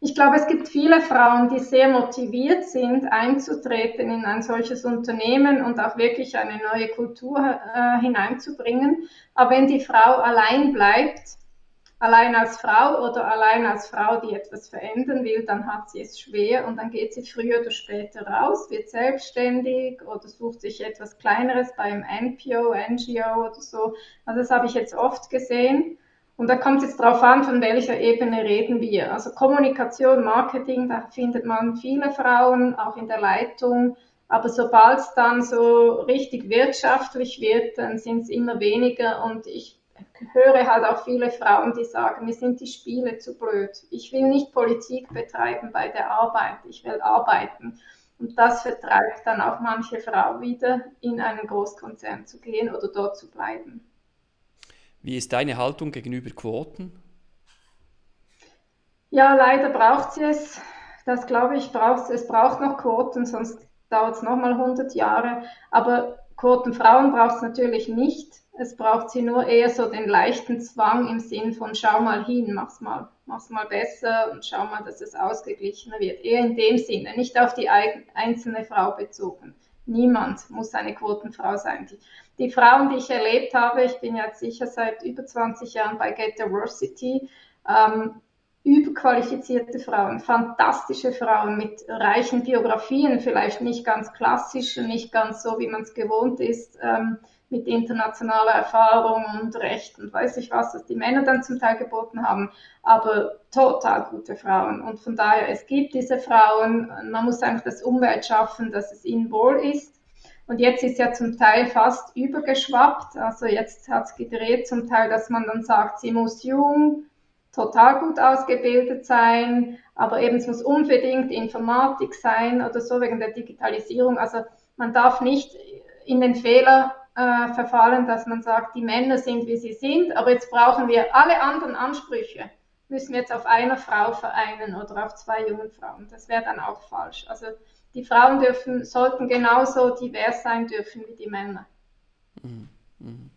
Ich glaube, es gibt viele Frauen, die sehr motiviert sind, einzutreten in ein solches Unternehmen und auch wirklich eine neue Kultur äh, hineinzubringen. Aber wenn die Frau allein bleibt, allein als Frau oder allein als Frau, die etwas verändern will, dann hat sie es schwer und dann geht sie früher oder später raus, wird selbstständig oder sucht sich etwas Kleineres beim NPO, NGO oder so. Also das habe ich jetzt oft gesehen. Und da kommt es jetzt darauf an, von welcher Ebene reden wir. Also Kommunikation, Marketing, da findet man viele Frauen, auch in der Leitung. Aber sobald es dann so richtig wirtschaftlich wird, dann sind es immer weniger. Und ich höre halt auch viele Frauen, die sagen, mir sind die Spiele zu blöd. Ich will nicht Politik betreiben bei der Arbeit, ich will arbeiten. Und das vertreibt dann auch manche Frau wieder, in einen Großkonzern zu gehen oder dort zu bleiben. Wie ist deine Haltung gegenüber Quoten? Ja, leider braucht sie es. Das glaube ich, braucht es. braucht noch Quoten, sonst dauert es nochmal 100 Jahre. Aber Quoten Frauen braucht es natürlich nicht. Es braucht sie nur eher so den leichten Zwang im Sinn von schau mal hin, mach's mal, mach's mal besser und schau mal, dass es ausgeglichener wird. Eher in dem Sinne, nicht auf die einzelne Frau bezogen. Niemand muss eine Quotenfrau sein. Die, die Frauen, die ich erlebt habe, ich bin jetzt sicher seit über 20 Jahren bei Get Diversity, ähm, überqualifizierte Frauen, fantastische Frauen mit reichen Biografien, vielleicht nicht ganz klassisch, nicht ganz so, wie man es gewohnt ist, ähm, mit internationaler Erfahrung und Recht und weiß ich was, was die Männer dann zum Teil geboten haben, aber total gute Frauen. Und von daher, es gibt diese Frauen, man muss einfach das Umwelt schaffen, dass es ihnen wohl ist. Und jetzt ist ja zum Teil fast übergeschwappt, also jetzt hat es gedreht zum Teil, dass man dann sagt, sie muss jung, total gut ausgebildet sein, aber eben es muss unbedingt Informatik sein oder so wegen der Digitalisierung. Also man darf nicht in den Fehler äh, verfallen, dass man sagt, die Männer sind, wie sie sind, aber jetzt brauchen wir alle anderen Ansprüche, müssen wir jetzt auf einer Frau vereinen oder auf zwei jungen Frauen. Das wäre dann auch falsch. Also die Frauen dürfen, sollten genauso divers sein dürfen wie die Männer. Mhm. Mhm.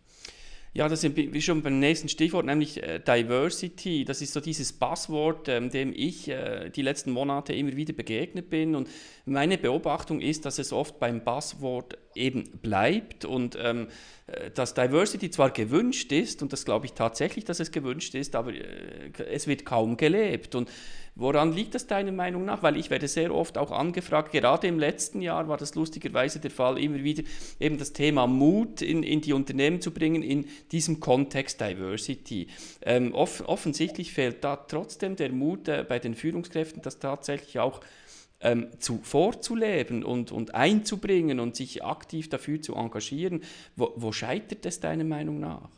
Ja, das sind wir schon beim nächsten Stichwort, nämlich äh, Diversity. Das ist so dieses Passwort, ähm, dem ich äh, die letzten Monate immer wieder begegnet bin. Und meine Beobachtung ist, dass es oft beim Passwort eben bleibt und ähm, äh, dass Diversity zwar gewünscht ist, und das glaube ich tatsächlich, dass es gewünscht ist, aber äh, es wird kaum gelebt. Und woran liegt das deiner Meinung nach? Weil ich werde sehr oft auch angefragt, gerade im letzten Jahr war das lustigerweise der Fall, immer wieder eben das Thema Mut in, in die Unternehmen zu bringen, in diesem Kontext Diversity. Ähm, off offensichtlich fehlt da trotzdem der Mut äh, bei den Führungskräften, das tatsächlich auch ähm, zu, vorzuleben und, und einzubringen und sich aktiv dafür zu engagieren. Wo, wo scheitert es deiner Meinung nach?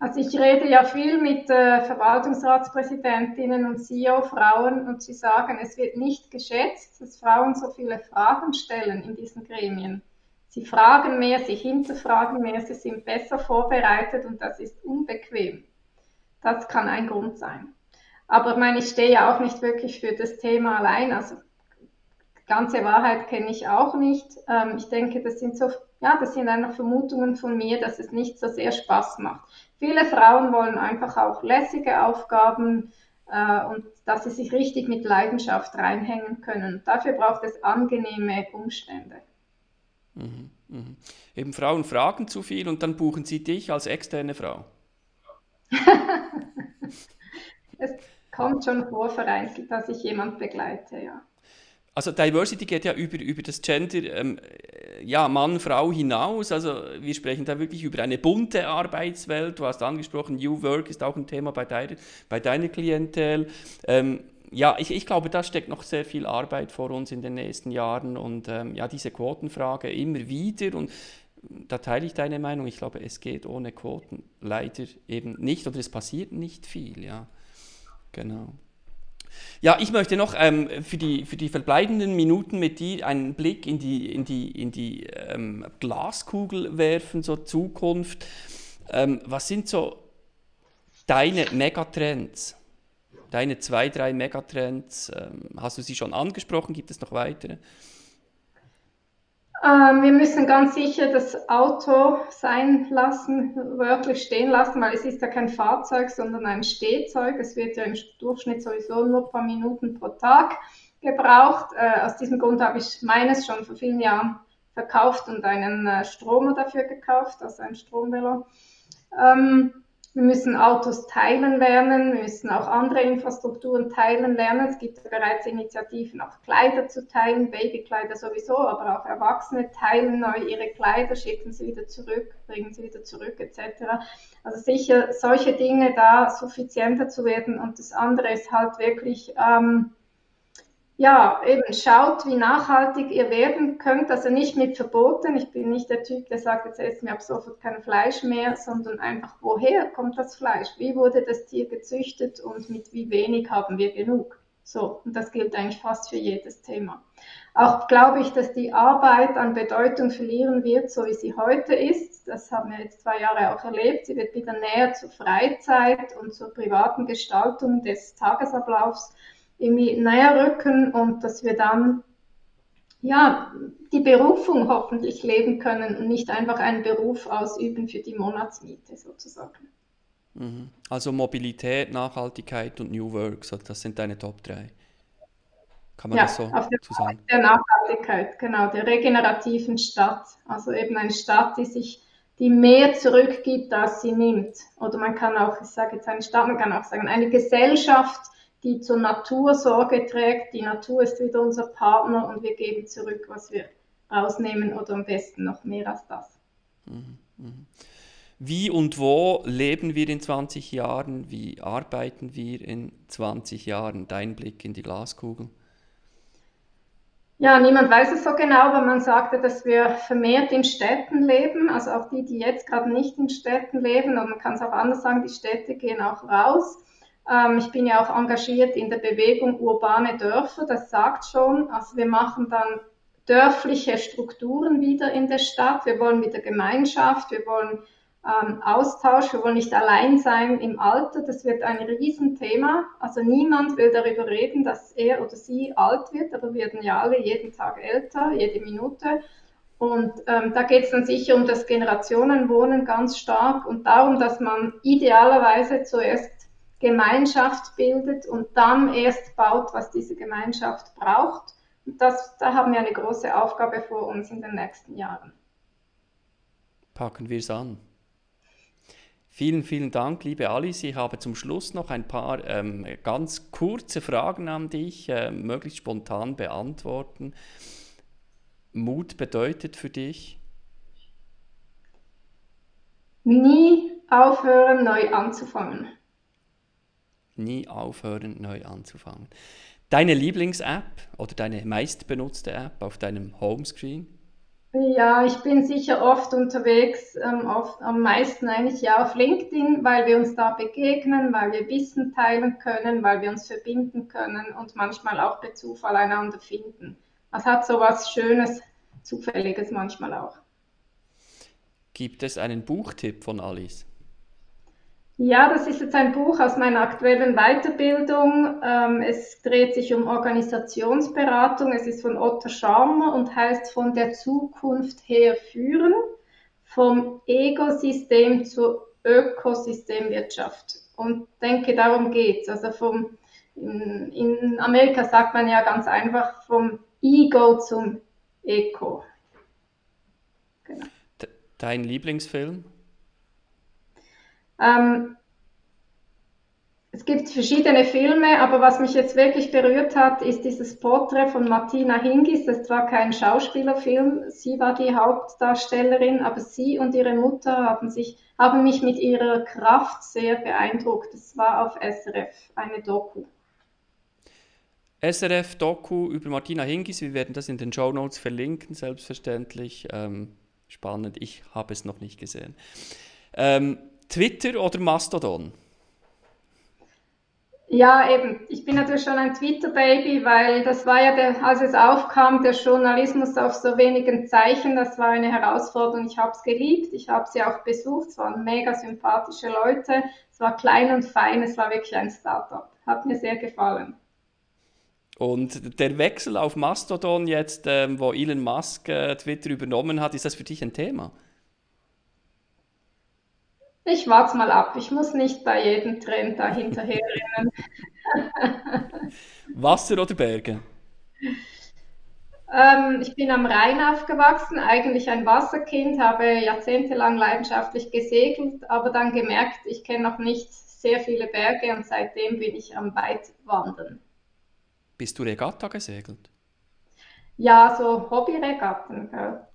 Also ich rede ja viel mit äh, Verwaltungsratspräsidentinnen und CEO-Frauen und sie sagen, es wird nicht geschätzt, dass Frauen so viele Fragen stellen in diesen Gremien. Sie fragen mehr, sie hinterfragen mehr, sie sind besser vorbereitet und das ist unbequem. Das kann ein Grund sein. Aber ich meine, ich stehe ja auch nicht wirklich für das Thema allein. Also ganze Wahrheit kenne ich auch nicht. Ähm, ich denke, das sind so, ja, das sind einfach Vermutungen von mir, dass es nicht so sehr Spaß macht. Viele Frauen wollen einfach auch lässige Aufgaben äh, und dass sie sich richtig mit Leidenschaft reinhängen können. Dafür braucht es angenehme Umstände. Mhm, mh. Eben Frauen fragen zu viel und dann buchen sie dich als externe Frau. es kommt schon vor vereinzelt, dass ich jemand begleite, ja also Diversity geht ja über, über das Gender, ähm, ja, Mann, Frau hinaus. Also wir sprechen da wirklich über eine bunte Arbeitswelt. Du hast angesprochen, New Work ist auch ein Thema bei, deiner, bei deiner Klientel. Ähm, ja, ich, ich glaube, da steckt noch sehr viel Arbeit vor uns in den nächsten Jahren und ähm, ja, diese Quotenfrage immer wieder und da teile ich deine Meinung. Ich glaube, es geht ohne Quoten leider eben nicht oder es passiert nicht viel, ja. Genau. Ja, ich möchte noch ähm, für, die, für die verbleibenden Minuten mit dir einen Blick in die, in die, in die ähm, Glaskugel werfen, so Zukunft. Ähm, was sind so deine Megatrends? Deine zwei, drei Megatrends? Ähm, hast du sie schon angesprochen? Gibt es noch weitere? Ähm, wir müssen ganz sicher das Auto sein lassen, wörtlich stehen lassen, weil es ist ja kein Fahrzeug, sondern ein Stehzeug. Es wird ja im Durchschnitt sowieso nur ein paar Minuten pro Tag gebraucht. Äh, aus diesem Grund habe ich meines schon vor vielen Jahren verkauft und einen äh, Stromer dafür gekauft, also ein Stromvelo. Ähm, wir müssen Autos teilen lernen, wir müssen auch andere Infrastrukturen teilen lernen. Es gibt bereits Initiativen, auch Kleider zu teilen, Babykleider sowieso, aber auch Erwachsene teilen neu ihre Kleider, schicken sie wieder zurück, bringen sie wieder zurück etc. Also sicher solche Dinge da suffizienter zu werden und das andere ist halt wirklich ähm, ja, eben schaut, wie nachhaltig ihr werden könnt. Also nicht mit Verboten. Ich bin nicht der Typ, der sagt, jetzt essen wir ab sofort kein Fleisch mehr, sondern einfach, woher kommt das Fleisch? Wie wurde das Tier gezüchtet und mit wie wenig haben wir genug? So, und das gilt eigentlich fast für jedes Thema. Auch glaube ich, dass die Arbeit an Bedeutung verlieren wird, so wie sie heute ist. Das haben wir jetzt zwei Jahre auch erlebt. Sie wird wieder näher zur Freizeit und zur privaten Gestaltung des Tagesablaufs irgendwie näher rücken und dass wir dann ja, die Berufung hoffentlich leben können und nicht einfach einen Beruf ausüben für die Monatsmiete sozusagen. Mhm. Also Mobilität, Nachhaltigkeit und New Work, das sind deine Top 3. Kann man ja, das so auf der, sagen? der Nachhaltigkeit, genau, der regenerativen Stadt. Also eben eine Stadt, die sich, die mehr zurückgibt, als sie nimmt. Oder man kann auch, ich sage jetzt eine Stadt, man kann auch sagen, eine Gesellschaft, die zur Natur Sorge trägt. Die Natur ist wieder unser Partner und wir geben zurück, was wir rausnehmen oder am besten noch mehr als das. Mhm, mhm. Wie und wo leben wir in 20 Jahren? Wie arbeiten wir in 20 Jahren? Dein Blick in die Glaskugel. Ja, niemand weiß es so genau, aber man sagte, dass wir vermehrt in Städten leben, also auch die, die jetzt gerade nicht in Städten leben, und man kann es auch anders sagen, die Städte gehen auch raus. Ähm, ich bin ja auch engagiert in der Bewegung Urbane Dörfer, das sagt schon, also wir machen dann dörfliche Strukturen wieder in der Stadt, wir wollen wieder Gemeinschaft, wir wollen ähm, Austausch, wir wollen nicht allein sein im Alter, das wird ein Riesenthema. Also niemand will darüber reden, dass er oder sie alt wird, aber wir werden ja alle jeden Tag älter, jede Minute. Und ähm, da geht es dann sicher um das Generationenwohnen ganz stark und darum, dass man idealerweise zuerst Gemeinschaft bildet und dann erst baut, was diese Gemeinschaft braucht. Und das, da haben wir eine große Aufgabe vor uns in den nächsten Jahren. Packen wir es an. Vielen, vielen Dank, liebe Alice. Ich habe zum Schluss noch ein paar ähm, ganz kurze Fragen an dich, äh, möglichst spontan beantworten. Mut bedeutet für dich? Nie aufhören, neu anzufangen. Nie aufhören, neu anzufangen. Deine Lieblings-App oder deine meistbenutzte App auf deinem Homescreen? Ja, ich bin sicher oft unterwegs, ähm, oft, am meisten eigentlich ja auf LinkedIn, weil wir uns da begegnen, weil wir Wissen teilen können, weil wir uns verbinden können und manchmal auch per Zufall einander finden. Es hat so was Schönes, Zufälliges manchmal auch. Gibt es einen Buchtipp von Alice? Ja, das ist jetzt ein Buch aus meiner aktuellen Weiterbildung. Ähm, es dreht sich um Organisationsberatung. Es ist von Otto Scharmer und heißt von der Zukunft her führen, vom Ego-System zur Ökosystemwirtschaft. Und denke, darum geht's. Also vom, in, in Amerika sagt man ja ganz einfach vom Ego zum Eko. Genau. Dein Lieblingsfilm? Ähm, es gibt verschiedene Filme, aber was mich jetzt wirklich berührt hat, ist dieses Porträt von Martina Hingis. Das war kein Schauspielerfilm, sie war die Hauptdarstellerin, aber sie und ihre Mutter haben, sich, haben mich mit ihrer Kraft sehr beeindruckt. Das war auf SRF, eine Doku. SRF Doku über Martina Hingis, wir werden das in den Show Notes verlinken, selbstverständlich. Ähm, spannend, ich habe es noch nicht gesehen. Ähm, Twitter oder Mastodon? Ja, eben. Ich bin natürlich schon ein Twitter-Baby, weil das war ja, der, als es aufkam, der Journalismus auf so wenigen Zeichen. Das war eine Herausforderung. Ich habe es geliebt. Ich habe sie auch besucht. Es waren mega sympathische Leute. Es war klein und fein. Es war wirklich ein Startup. Hat mir sehr gefallen. Und der Wechsel auf Mastodon jetzt, ähm, wo Elon Musk äh, Twitter übernommen hat, ist das für dich ein Thema? Ich warte mal ab. Ich muss nicht bei jedem Trend da hinterher rennen. Wasser oder Berge? Ähm, ich bin am Rhein aufgewachsen, eigentlich ein Wasserkind, habe jahrzehntelang leidenschaftlich gesegelt, aber dann gemerkt, ich kenne noch nicht sehr viele Berge und seitdem bin ich am Weitwandern. Bist du Regatta gesegelt? Ja, so Hobbyregatten. Ja.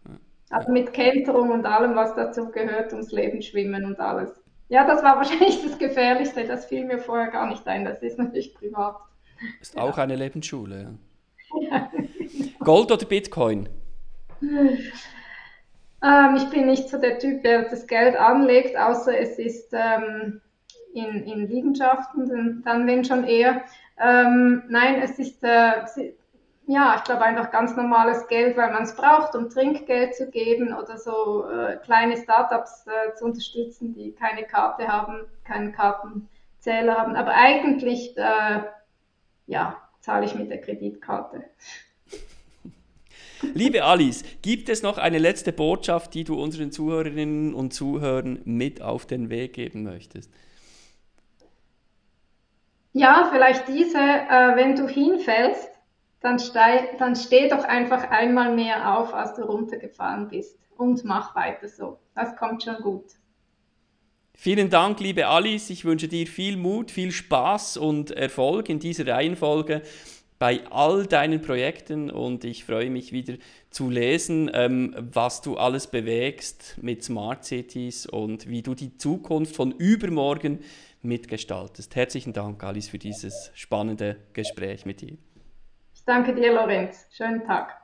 Also mit Kenterung und allem, was dazu gehört, ums Leben schwimmen und alles. Ja, das war wahrscheinlich das Gefährlichste. Das fiel mir vorher gar nicht ein. Das ist natürlich privat. Ist auch eine Lebensschule. Ja. Gold oder Bitcoin? Ähm, ich bin nicht so der Typ, der das Geld anlegt, außer es ist ähm, in, in Liegenschaften, dann wenn schon eher. Ähm, nein, es ist, äh, ja, ich glaube einfach ganz normales Geld, weil man es braucht, um Trinkgeld zu geben oder so äh, kleine Startups äh, zu unterstützen, die keine Karte haben, keinen Kartenzähler haben. Aber eigentlich, äh, ja, zahle ich mit der Kreditkarte. Liebe Alice, gibt es noch eine letzte Botschaft, die du unseren Zuhörerinnen und Zuhörern mit auf den Weg geben möchtest? Ja, vielleicht diese, äh, wenn du hinfällst, dann, stei dann steh doch einfach einmal mehr auf, als du runtergefahren bist und mach weiter so. Das kommt schon gut. Vielen Dank, liebe Alice. Ich wünsche dir viel Mut, viel Spaß und Erfolg in dieser Reihenfolge bei all deinen Projekten und ich freue mich wieder zu lesen, ähm, was du alles bewegst mit Smart Cities und wie du die Zukunft von übermorgen mitgestaltest. Herzlichen Dank, Alice, für dieses spannende Gespräch mit dir. Danke dir, Lorenz. Schönen Tag.